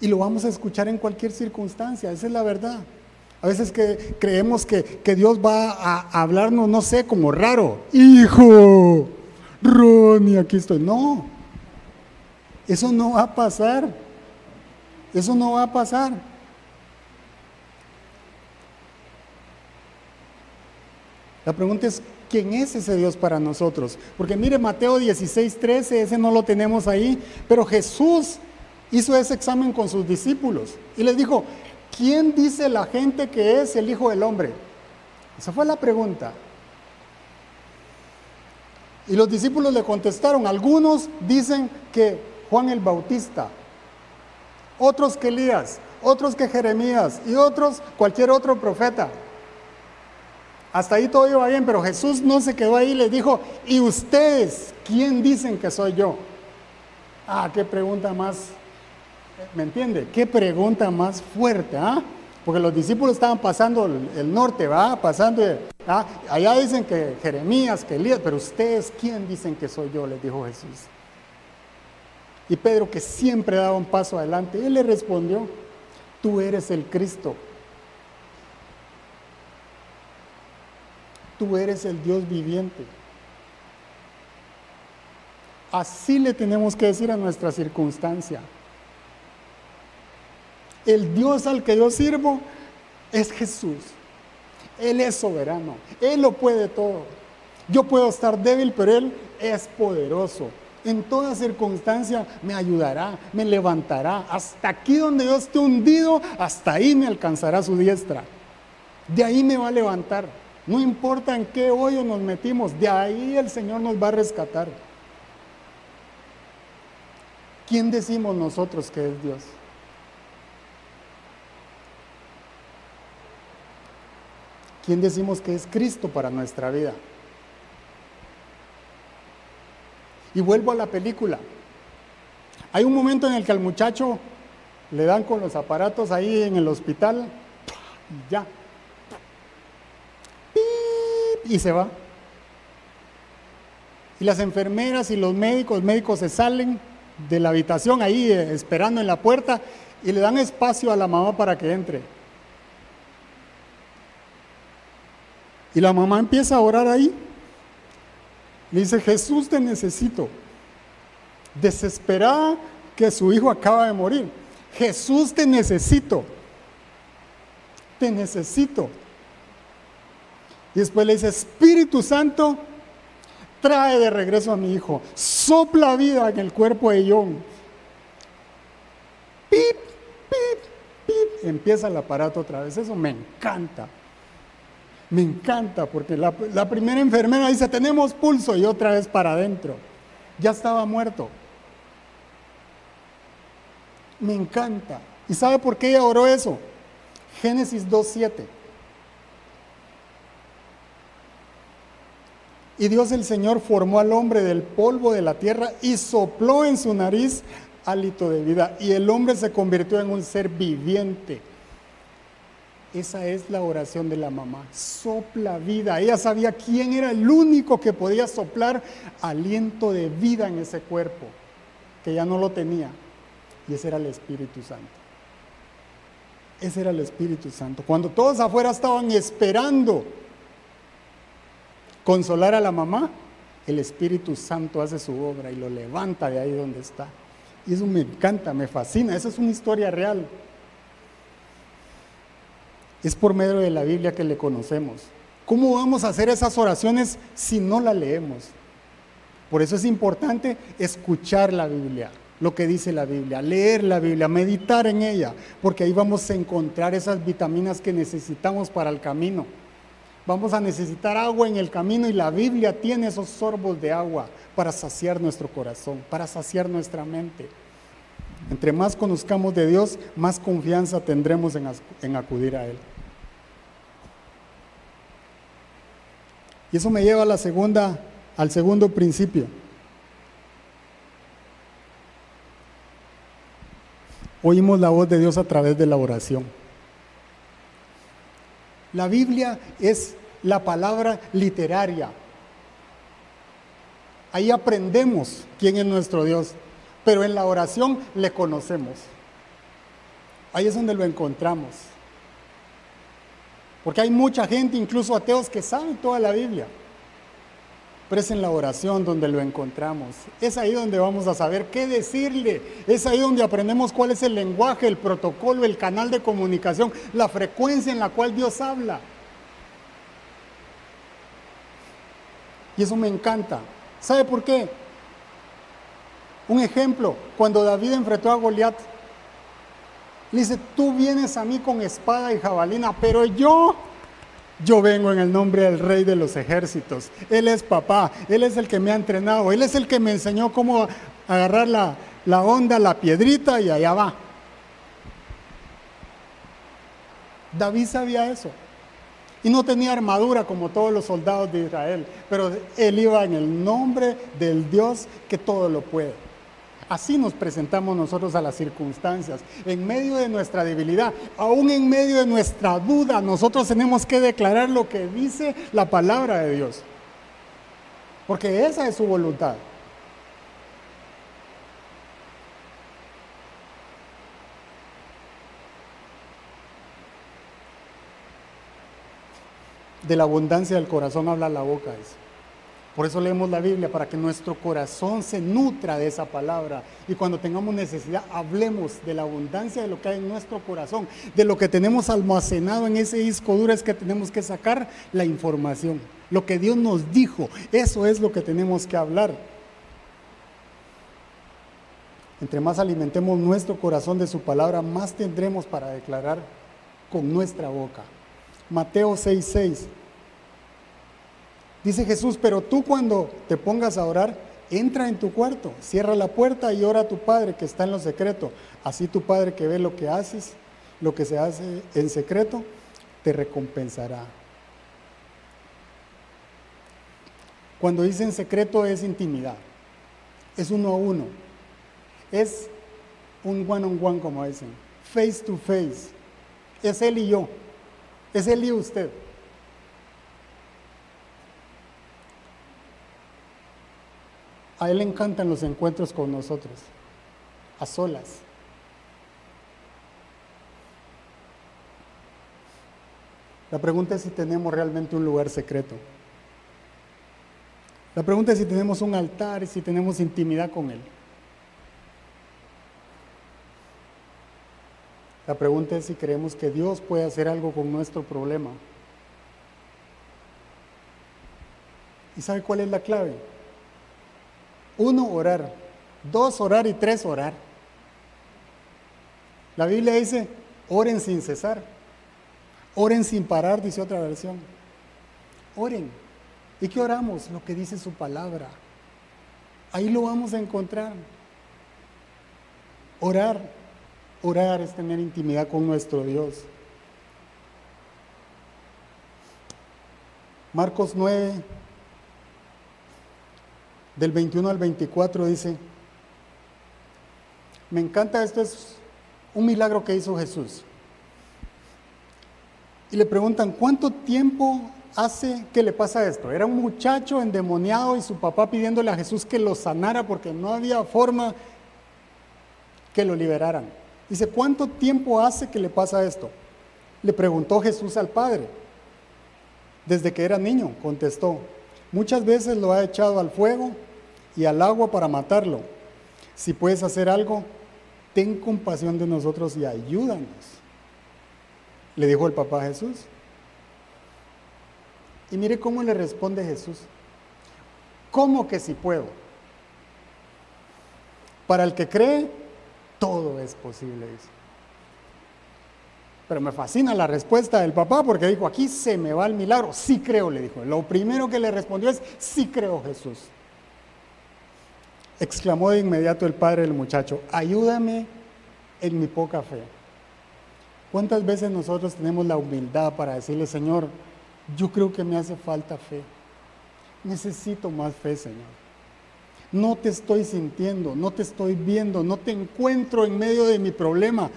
Y lo vamos a escuchar en cualquier circunstancia, esa es la verdad. A veces que creemos que, que Dios va a hablarnos, no sé, como raro. Hijo, Ronnie, aquí estoy. No, eso no va a pasar. Eso no va a pasar. La pregunta es, quién es ese Dios para nosotros. Porque mire Mateo 16, 13, ese no lo tenemos ahí, pero Jesús hizo ese examen con sus discípulos y les dijo, ¿quién dice la gente que es el Hijo del Hombre? Esa fue la pregunta. Y los discípulos le contestaron, algunos dicen que Juan el Bautista, otros que Elías, otros que Jeremías y otros cualquier otro profeta. Hasta ahí todo iba bien, pero Jesús no se quedó ahí, le dijo, ¿y ustedes quién dicen que soy yo? Ah, qué pregunta más, ¿me entiende? Qué pregunta más fuerte, ¿ah? Porque los discípulos estaban pasando el, norte, ¿va? Pasando, ¿ah? allá dicen que Jeremías, que Elías, pero ustedes quién dicen que soy yo, les dijo Jesús. Y Pedro, que siempre daba un paso adelante, él le respondió, tú eres el Cristo, tú eres el Dios viviente. Así le tenemos que decir a nuestra circunstancia. El Dios al que yo sirvo es Jesús. Él es soberano. Él lo puede todo. Yo puedo estar débil, pero Él es poderoso. En toda circunstancia me ayudará, me levantará. Hasta aquí donde yo esté hundido, hasta ahí me alcanzará su diestra. De ahí me va a levantar. No importa en qué hoyo nos metimos, de ahí el Señor nos va a rescatar. ¿Quién decimos nosotros que es Dios? ¿quién decimos que es Cristo para nuestra vida? Y vuelvo a la película. Hay un momento en el que al muchacho le dan con los aparatos ahí en el hospital y ya. Y se va. Y las enfermeras y los médicos, médicos se salen de la habitación ahí eh, esperando en la puerta y le dan espacio a la mamá para que entre. Y la mamá empieza a orar ahí. Le dice, Jesús te necesito. Desesperada que su hijo acaba de morir. Jesús te necesito. Te necesito. Y después le dice, Espíritu Santo, trae de regreso a mi hijo. Sopla vida en el cuerpo de John. Pip, pip, pip. Empieza el aparato otra vez. Eso me encanta. Me encanta porque la, primera enfermera dice, tenemos pulso y otra vez para adentro. Ya estaba muerto. Me encanta. ¿Y sabe por qué ella oró eso? Génesis 2.7. Y Dios el Señor formó al hombre del polvo de la tierra y sopló en su nariz hálito de vida. Y el hombre se convirtió en un ser viviente. Esa es la oración de la mamá. Sopla vida. Ella sabía quién era el único que podía soplar aliento de vida en ese cuerpo, que ya no lo tenía. Y ese era el Espíritu Santo. Ese era el Espíritu Santo. Cuando todos afuera estaban esperando consolar a la mamá, el Espíritu Santo hace su obra y lo levanta de ahí donde está. Y eso me encanta, me fascina. Esa es una historia real. Es por medio de la Biblia que le conocemos. ¿Cómo vamos a hacer esas oraciones si no la leemos? Por eso es importante escuchar la Biblia, lo que dice la Biblia, leer la Biblia, meditar en ella, porque ahí vamos a encontrar esas vitaminas que necesitamos para el camino. Vamos a necesitar agua en el camino y la Biblia tiene esos sorbos de agua para saciar nuestro corazón, para saciar nuestra mente. Entre más conozcamos de Dios, más confianza tendremos en, acudir a Él. Y eso me lleva a la segunda, al segundo principio. Oímos la voz de Dios a través de la oración. La Biblia es la palabra literaria. Ahí aprendemos quién es nuestro Dios, pero en la oración le conocemos. Ahí es donde lo encontramos. Porque hay mucha gente, incluso ateos, que saben toda la Biblia. Pero es en la oración donde lo encontramos. Es ahí donde vamos a saber qué decirle. Es ahí donde aprendemos cuál es el lenguaje, el protocolo, el canal de comunicación, la frecuencia en la cual Dios habla. Y eso me encanta. ¿Sabe por qué? Un ejemplo, cuando David enfrentó a Goliat, le dice, tú vienes a mí con espada y jabalina, pero yo yo vengo en el nombre del Rey de los ejércitos. Él es papá, Él es el que me ha entrenado, Él es el que me enseñó cómo agarrar la, la onda, la piedrita y allá va. David sabía eso. Y no tenía armadura como todos los soldados de Israel, pero él iba en el nombre del Dios que todo lo puede. Así nos presentamos nosotros a las circunstancias. En medio de nuestra debilidad, aún en medio de nuestra duda, nosotros tenemos que declarar lo que dice la palabra de Dios. Porque esa es su voluntad. De la abundancia del corazón habla la boca. Por eso leemos la Biblia, para que nuestro corazón se nutra de esa palabra. Y cuando tengamos necesidad, hablemos de la abundancia de lo que hay en nuestro corazón, de lo que tenemos almacenado en ese disco duro, es que tenemos que sacar la información. Lo que Dios nos dijo, eso es lo que tenemos que hablar. Entre más alimentemos nuestro corazón de su palabra, más tendremos para declarar con nuestra boca. Mateo 6:6. Dice Jesús, pero tú cuando te pongas a orar, entra en tu cuarto, cierra la puerta y ora a tu Padre que está en lo secreto. Así tu Padre que ve lo que haces, lo que se hace en secreto, te recompensará. Cuando dice en secreto es intimidad, es uno a uno, es un one on one como dicen, face to face, es él y yo, es él y usted. A él le encantan los encuentros con nosotros, a solas. La pregunta es si tenemos realmente un lugar secreto. La pregunta es si tenemos un altar y si tenemos intimidad con Él. La pregunta es si creemos que Dios puede hacer algo con nuestro problema. ¿Y sabe cuál es la clave? Uno, orar. Dos, orar y tres, orar. La Biblia dice, oren sin cesar. Oren sin parar, dice otra versión. Oren. ¿Y qué oramos? Lo que dice su palabra. Ahí lo vamos a encontrar. Orar. Orar es tener intimidad con nuestro Dios. Marcos 9, del 21 al 24 dice, me encanta, esto es un milagro que hizo Jesús. Y le preguntan, ¿cuánto tiempo hace que le pasa esto? Era un muchacho endemoniado y su papá pidiéndole a Jesús que lo sanara porque no había forma que lo liberaran. Dice, ¿cuánto tiempo hace que le pasa esto? Le preguntó Jesús al Padre. Desde que era niño, contestó. Muchas veces lo ha echado al fuego y al agua para matarlo. Si puedes hacer algo, ten compasión de nosotros y ayúdanos. Le dijo el papá a Jesús. Y mire cómo le responde Jesús. ¿Cómo que si puedo? Para el que cree, todo es posible, dice. Pero me fascina la respuesta del papá porque dijo, aquí se me va el milagro. Sí creo, le dijo. Lo primero que le respondió es, sí creo Jesús. Exclamó de inmediato el padre del muchacho, ayúdame en mi poca fe. ¿Cuántas veces nosotros tenemos la humildad para decirle, Señor, yo creo que me hace falta fe? Necesito más fe, Señor. No te estoy sintiendo, no te estoy viendo, no te encuentro en medio de mi problema.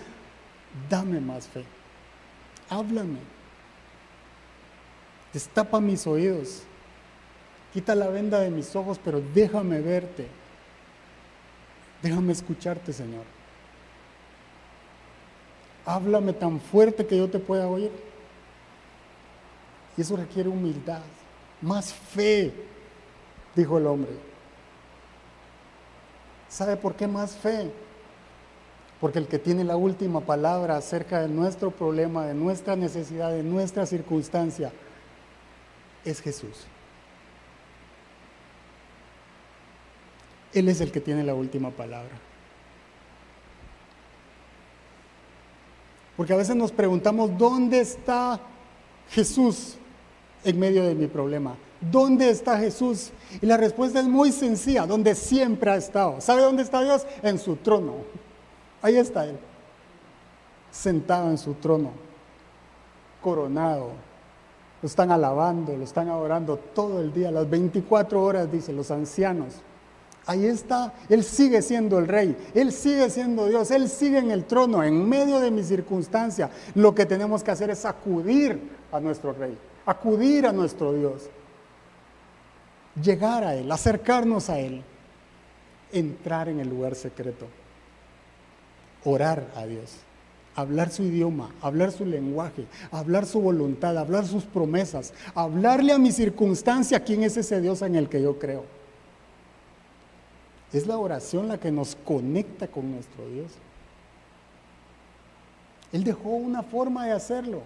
Dame más fe. Háblame. Destapa mis oídos. Quita la venda de mis ojos, pero déjame verte. Déjame escucharte, Señor. Háblame tan fuerte que yo te pueda oír. Y eso requiere humildad, más fe, dijo el hombre. ¿Sabe por qué más fe? Porque el que tiene la última palabra acerca de nuestro problema, de nuestra necesidad, de nuestra circunstancia, es Jesús. Él es el que tiene la última palabra. Porque a veces nos preguntamos, ¿dónde está Jesús en medio de mi problema? ¿Dónde está Jesús? Y la respuesta es muy sencilla, donde siempre ha estado. ¿Sabe dónde está Dios? En su trono. Ahí está Él, sentado en su trono, coronado. Lo están alabando, lo están adorando todo el día, las 24 horas, dice los ancianos. Ahí está, Él sigue siendo el rey, Él sigue siendo Dios, Él sigue en el trono, en medio de mi circunstancia. Lo que tenemos que hacer es acudir a nuestro rey, acudir a nuestro Dios, llegar a Él, acercarnos a Él, entrar en el lugar secreto, orar a Dios, hablar su idioma, hablar su lenguaje, hablar su voluntad, hablar sus promesas, hablarle a mi circunstancia quién es ese Dios en el que yo creo. Es la oración la que nos conecta con nuestro Dios. Él dejó una forma de hacerlo.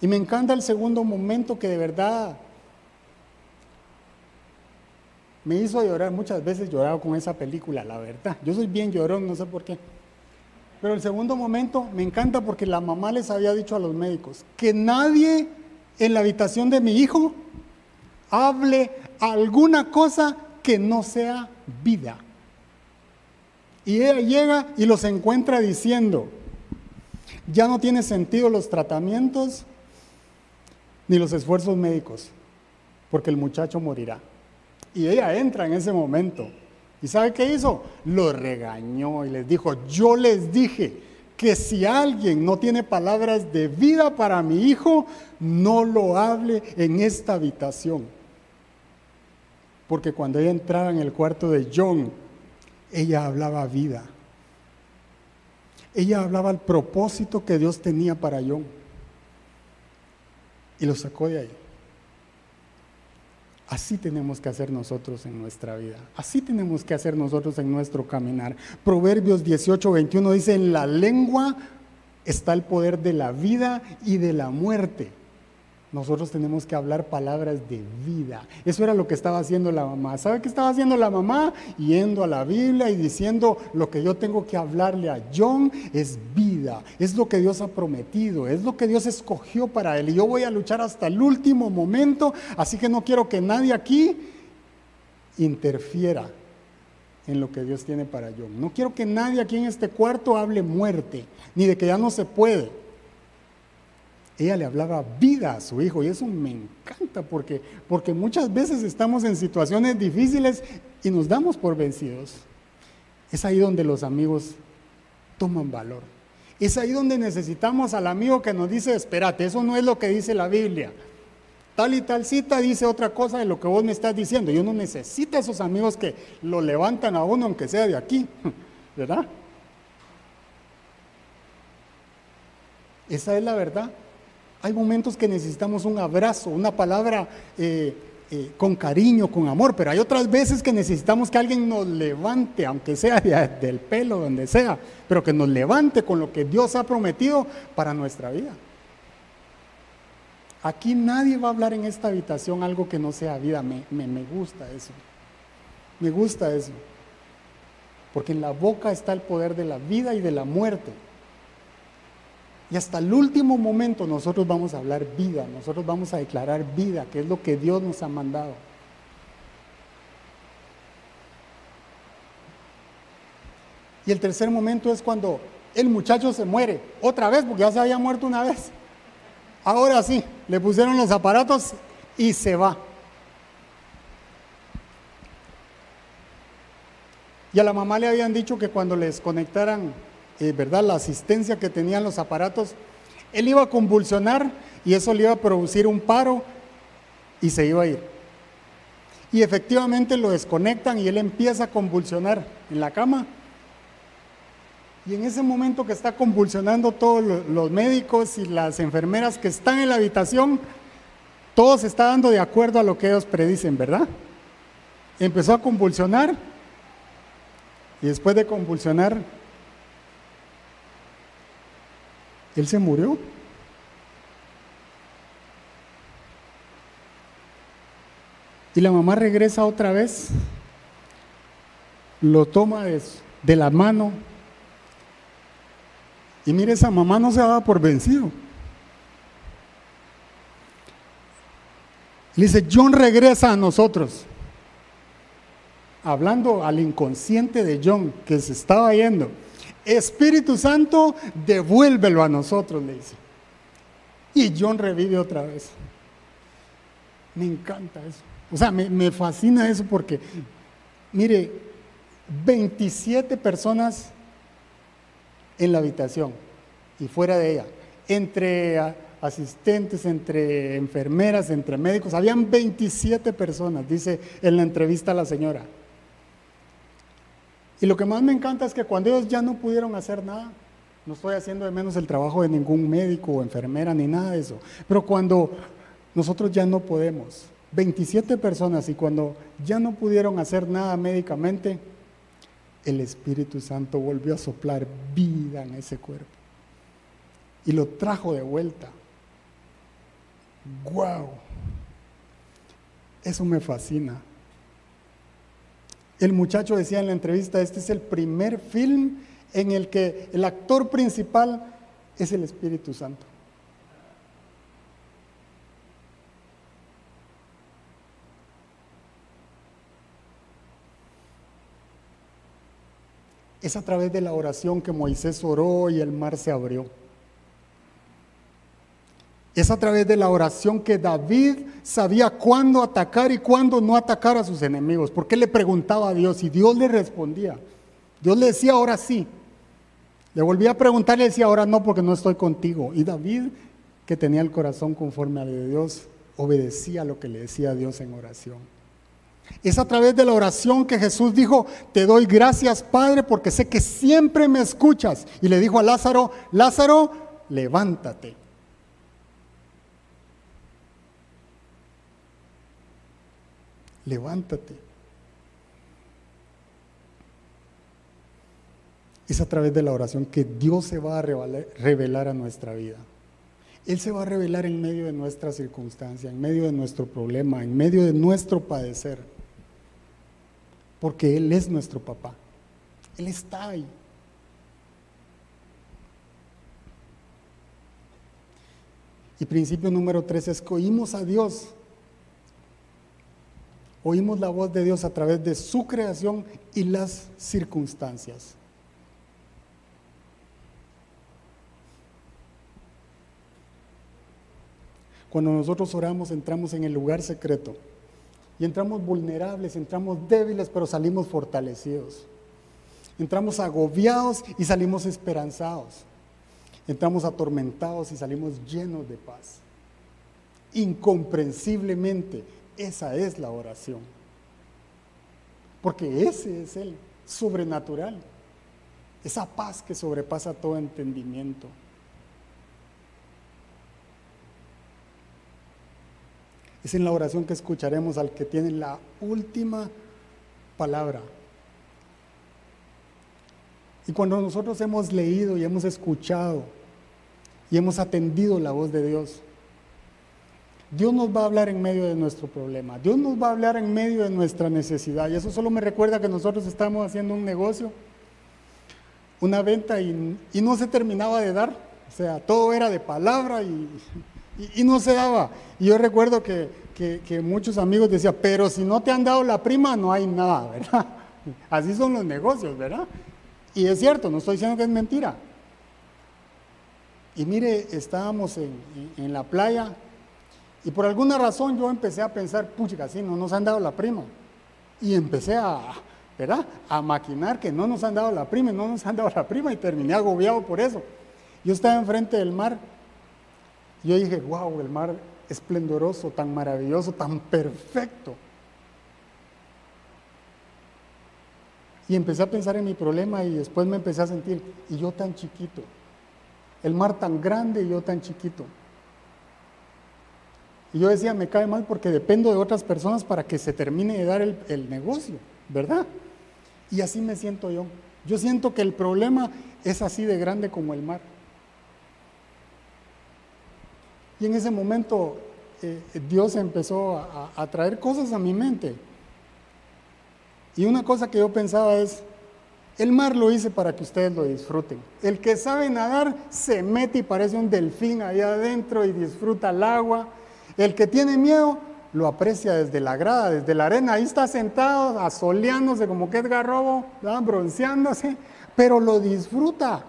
Y me encanta el segundo momento que de verdad me hizo llorar. Muchas veces llorado con esa película, la verdad. Yo soy bien llorón, no sé por qué. Pero el segundo momento me encanta porque la mamá les había dicho a los médicos que nadie en la habitación de mi hijo hable alguna cosa que no sea vida. Y ella llega y los encuentra diciendo, Ya no tiene sentido los tratamientos ni los esfuerzos médicos, porque el muchacho morirá. Y ella entra en ese momento. ¿Y sabe qué hizo? Lo regañó y les dijo, yo les dije que si alguien no tiene palabras de vida para mi hijo, no lo hable en esta habitación. Porque cuando ella entraba en el cuarto de John, ella hablaba vida. Ella hablaba el propósito que Dios tenía para John. Y lo sacó de ahí. Así tenemos que hacer nosotros en nuestra vida. Así tenemos que hacer nosotros en nuestro caminar. Proverbios 18, 21 dice, en la lengua está el poder de la vida y de la muerte. Nosotros tenemos que hablar palabras de vida. Eso era lo que estaba haciendo la mamá. ¿Sabe qué estaba haciendo la mamá? Yendo a la Biblia y diciendo, lo que yo tengo que hablarle a John es vida, es lo que Dios ha prometido, es lo que Dios escogió para él. Y yo voy a luchar hasta el último momento, así que no quiero que nadie aquí interfiera en lo que Dios tiene para John. No quiero que nadie aquí en este cuarto hable muerte, ni de que ya no se puede ella le hablaba vida a su hijo y eso me encanta porque, porque muchas veces estamos en situaciones difíciles y nos damos por vencidos. Es ahí donde los amigos toman valor. Es ahí donde necesitamos al amigo que nos dice, espérate, eso no es lo que dice la Biblia. Tal y tal cita dice otra cosa de lo que vos me estás diciendo. Y uno necesita esos amigos que lo levantan a uno aunque sea de aquí, ¿verdad? Esa es la verdad. Hay momentos que necesitamos un abrazo, una palabra eh, eh, con cariño, con amor, pero hay otras veces que necesitamos que alguien nos levante, aunque sea del pelo, donde sea, pero que nos levante con lo que Dios ha prometido para nuestra vida. Aquí nadie va a hablar en esta habitación algo que no sea vida. me, me gusta eso. Me gusta eso. Porque en la boca está el poder de la vida y de la muerte. Y hasta el último momento nosotros vamos a hablar vida, nosotros vamos a declarar vida, que es lo que Dios nos ha mandado. Y el tercer momento es cuando el muchacho se muere, otra vez, porque ya se había muerto una vez. Ahora sí, le pusieron los aparatos y se va. Y a la mamá le habían dicho que cuando les conectaran eh, ¿verdad? La asistencia que tenían los aparatos, él iba a convulsionar y eso le iba a producir un paro y se iba a ir. Y efectivamente lo desconectan y él empieza a convulsionar en la cama. Y en ese momento que está convulsionando todos los médicos y las enfermeras que están en la habitación, todo se está dando de acuerdo a lo que ellos predicen, ¿verdad? Empezó a convulsionar y después de convulsionar Él se murió. Y la mamá regresa otra vez, lo toma de, la mano. Y mire, esa mamá no se daba por vencido. Le dice, John regresa a nosotros. Hablando al inconsciente de John que se estaba yendo. Espíritu Santo, devuélvelo a nosotros, le dice. Y John revive otra vez. Me encanta eso. O sea, me, fascina eso porque, mire, 27 personas en la habitación y fuera de ella, entre asistentes, entre enfermeras, entre médicos, habían 27 personas, dice en la entrevista a la señora. Y lo que más me encanta es que cuando ellos ya no pudieron hacer nada, no estoy haciendo de menos el trabajo de ningún médico o enfermera ni nada de eso, pero cuando nosotros ya no podemos, 27 personas y cuando ya no pudieron hacer nada médicamente, el Espíritu Santo volvió a soplar vida en ese cuerpo y lo trajo de vuelta. ¡Wow! Eso me fascina. El muchacho decía en la entrevista, este es el primer film en el que el actor principal es el Espíritu Santo. Es a través de la oración que Moisés oró y el mar se abrió. Es a través de la oración que David sabía cuándo atacar y cuándo no atacar a sus enemigos. Porque le preguntaba a Dios y Dios le respondía. Dios le decía ahora sí. Le volvía a preguntar y le decía ahora no porque no estoy contigo. Y David, que tenía el corazón conforme al de Dios, obedecía lo que le decía Dios en oración. Es a través de la oración que Jesús dijo, te doy gracias Padre porque sé que siempre me escuchas. Y le dijo a Lázaro, Lázaro, levántate. Levántate. Es a través de la oración que Dios se va a revelar a nuestra vida. Él se va a revelar en medio de nuestra circunstancia, en medio de nuestro problema, en medio de nuestro padecer. Porque Él es nuestro papá. Él está ahí. Y principio número tres es que oímos a Dios. Oímos la voz de Dios a través de su creación y las circunstancias. Cuando nosotros oramos entramos en el lugar secreto y entramos vulnerables, entramos débiles, pero salimos fortalecidos. Entramos agobiados y salimos esperanzados. Entramos atormentados y salimos llenos de paz. Incomprensiblemente, esa es la oración. Porque ese es el sobrenatural. Esa paz que sobrepasa todo entendimiento. Es en la oración que escucharemos al que tiene la última palabra. Y cuando nosotros hemos leído y hemos escuchado y hemos atendido la voz de Dios, Dios nos va a hablar en medio de nuestro problema, Dios nos va a hablar en medio de nuestra necesidad. Y eso solo me recuerda que nosotros estamos haciendo un negocio, una venta y, no se terminaba de dar. O sea, todo era de palabra y, no se daba. Y yo recuerdo que, que, muchos amigos decían, pero si no te han dado la prima, no hay nada, ¿verdad? Así son los negocios, ¿verdad? Y es cierto, no estoy diciendo que es mentira. Y mire, estábamos en, en, la playa y por alguna razón yo empecé a pensar, pucha, sí, no nos han dado la prima. Y empecé a, ¿verdad? A maquinar que no nos han dado la prima, no nos han dado la prima y terminé agobiado por eso. Yo estaba enfrente del mar yo dije, wow, el mar esplendoroso, tan maravilloso, tan perfecto. Y empecé a pensar en mi problema y después me empecé a sentir, y yo tan chiquito, el mar tan grande y yo tan chiquito. Y yo decía, me cae mal porque dependo de otras personas para que se termine de dar el, el negocio, ¿verdad? Y así me siento yo. Yo siento que el problema es así de grande como el mar. Y en ese momento eh, Dios empezó a, traer cosas a mi mente. Y una cosa que yo pensaba es, el mar lo hice para que ustedes lo disfruten. El que sabe nadar se mete y parece un delfín allá adentro y disfruta el agua. El que tiene miedo lo aprecia desde la grada, desde la arena. Ahí está sentado, asoleándose como que es garrobo, bronceándose, pero lo disfruta.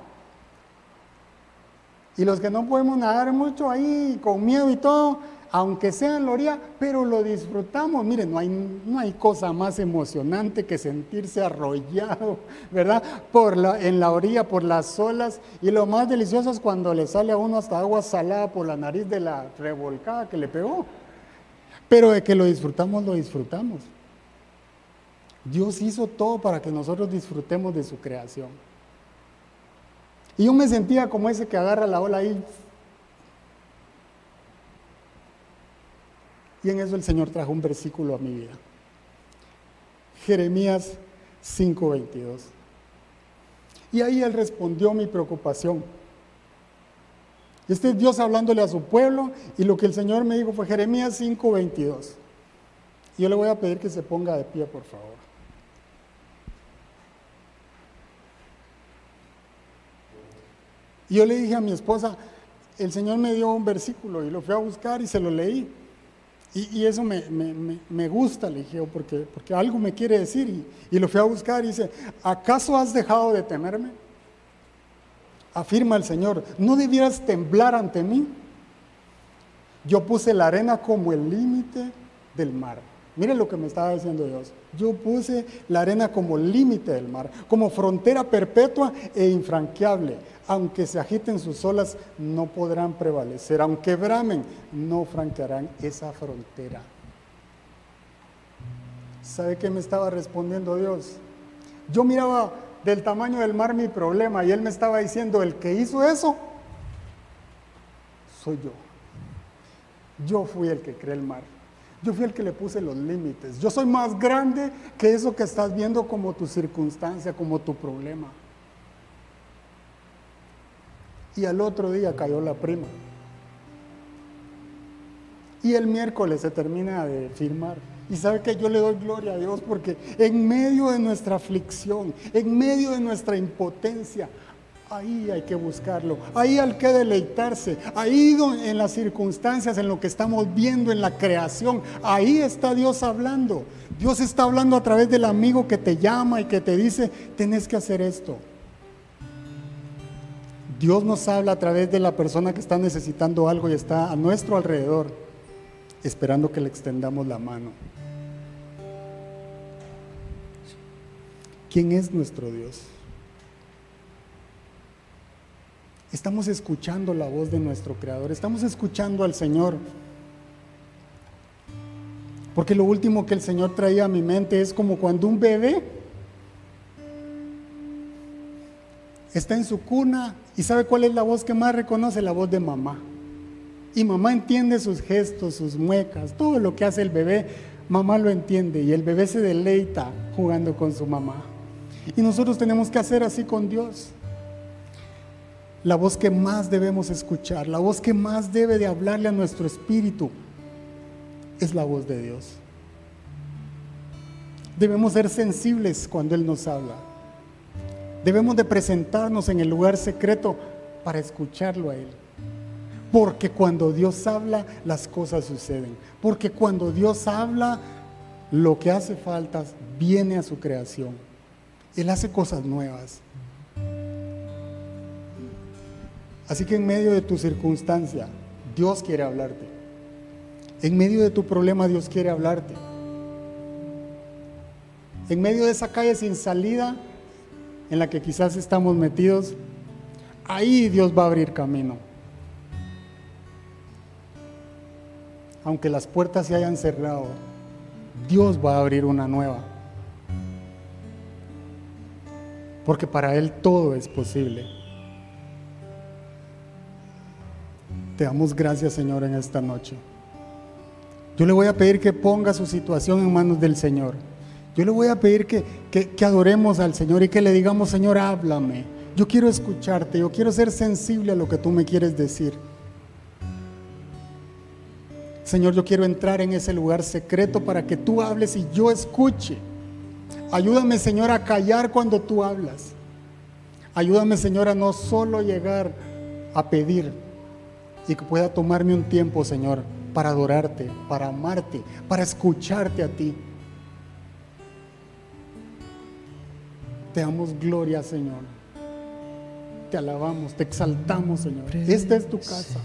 Y los que no podemos nadar mucho ahí con miedo y todo, aunque sea en la orilla, pero lo disfrutamos. Miren, no hay, no hay cosa más emocionante que sentirse arrollado, ¿verdad? Por la, en la orilla, por las olas. Y lo más delicioso es cuando le sale a uno hasta agua salada por la nariz de la revolcada que le pegó. Pero de que lo disfrutamos, lo disfrutamos. Dios hizo todo para que nosotros disfrutemos de su creación. Y yo me sentía como ese que agarra la ola ahí. Y en eso el Señor trajo un versículo a mi vida. Jeremías 5:22. Y ahí Él respondió mi preocupación. Este es Dios hablándole a su pueblo y lo que el Señor me dijo fue Jeremías 5:22. Yo le voy a pedir que se ponga de pie, por favor. Y yo le dije a mi esposa, el Señor me dio un versículo y lo fui a buscar y se lo leí. Y, eso me, gusta, le dije, porque, porque algo me quiere decir. Y, y lo fui a buscar y dice, ¿acaso has dejado de temerme? Afirma el Señor, ¿no debieras temblar ante mí? Yo puse la arena como el límite del mar. Miren lo que me estaba diciendo Dios. Yo puse la arena como límite del mar, como frontera perpetua e infranqueable. Aunque se agiten sus olas, no podrán prevalecer. Aunque bramen, no franquearán esa frontera. ¿Sabe qué me estaba respondiendo Dios? Yo miraba del tamaño del mar mi problema y Él me estaba diciendo, el que hizo eso, soy yo. Yo fui el que creé el mar. Yo fui el que le puse los límites. Yo soy más grande que eso que estás viendo como tu circunstancia, como tu problema. Y al otro día cayó la prima. Y el miércoles se termina de firmar. Y sabe que yo le doy gloria a Dios porque en medio de nuestra aflicción, en medio de nuestra impotencia, Ahí hay que buscarlo, ahí hay que deleitarse, ahí en las circunstancias, en lo que estamos viendo en la creación, ahí está Dios hablando. Dios está hablando a través del amigo que te llama y que te dice, tenés que hacer esto. Dios nos habla a través de la persona que está necesitando algo y está a nuestro alrededor, esperando que le extendamos la mano. ¿Quién es nuestro Dios? Estamos escuchando la voz de nuestro Creador, estamos escuchando al Señor. Porque lo último que el Señor traía a mi mente es como cuando un bebé está en su cuna y sabe cuál es la voz que más reconoce, la voz de mamá. Y mamá entiende sus gestos, sus muecas, todo lo que hace el bebé, mamá lo entiende y el bebé se deleita jugando con su mamá. Y nosotros tenemos que hacer así con Dios la voz que más debemos escuchar, la voz que más debe de hablarle a nuestro espíritu, es la voz de Dios. Debemos ser sensibles cuando Él nos habla. Debemos de presentarnos en el lugar secreto para escucharlo a Él. Porque cuando Dios habla, las cosas suceden. Porque cuando Dios habla, lo que hace falta viene a su creación. Él hace cosas nuevas. Así que en medio de tu circunstancia, Dios quiere hablarte. En medio de tu problema, Dios quiere hablarte. En medio de esa calle sin salida en la que quizás estamos metidos, ahí Dios va a abrir camino. Aunque las puertas se hayan cerrado, Dios va a abrir una nueva. Porque para Él todo es posible. Te damos gracias, Señor, en esta noche. Yo le voy a pedir que ponga su situación en manos del Señor. Yo le voy a pedir que, que, adoremos al Señor y que le digamos, Señor, háblame. Yo quiero escucharte, yo quiero ser sensible a lo que tú me quieres decir. Señor, yo quiero entrar en ese lugar secreto para que tú hables y yo escuche. Ayúdame, Señor, a callar cuando tú hablas. Ayúdame, Señor, a no solo llegar a pedir, y que pueda tomarme un tiempo, Señor, para adorarte, para amarte, para escucharte a ti. Te damos gloria, Señor. Te alabamos, te exaltamos, Señor. Esta es tu casa.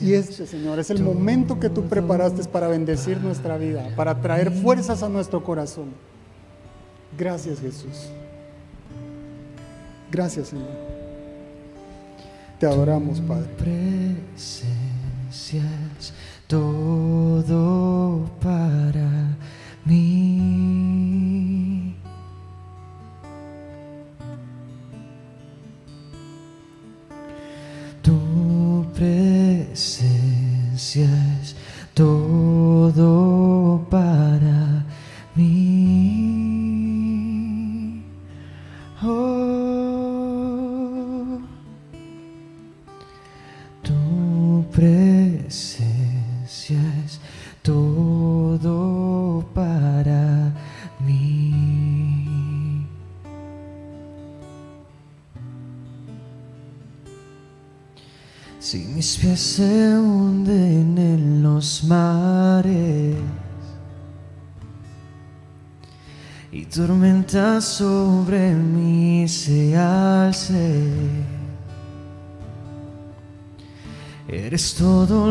Y este, Señor, es el momento que tú preparaste para bendecir nuestra vida, para traer fuerzas a nuestro corazón. Gracias, Jesús. Gracias, Señor. Te adoramos, Padre. Presencia es todo para mí. Es todo para mí. Oh. presencia es todo para mí. Si mis pies se hunden en mares y tormenta sobre mí se alce. Eres todo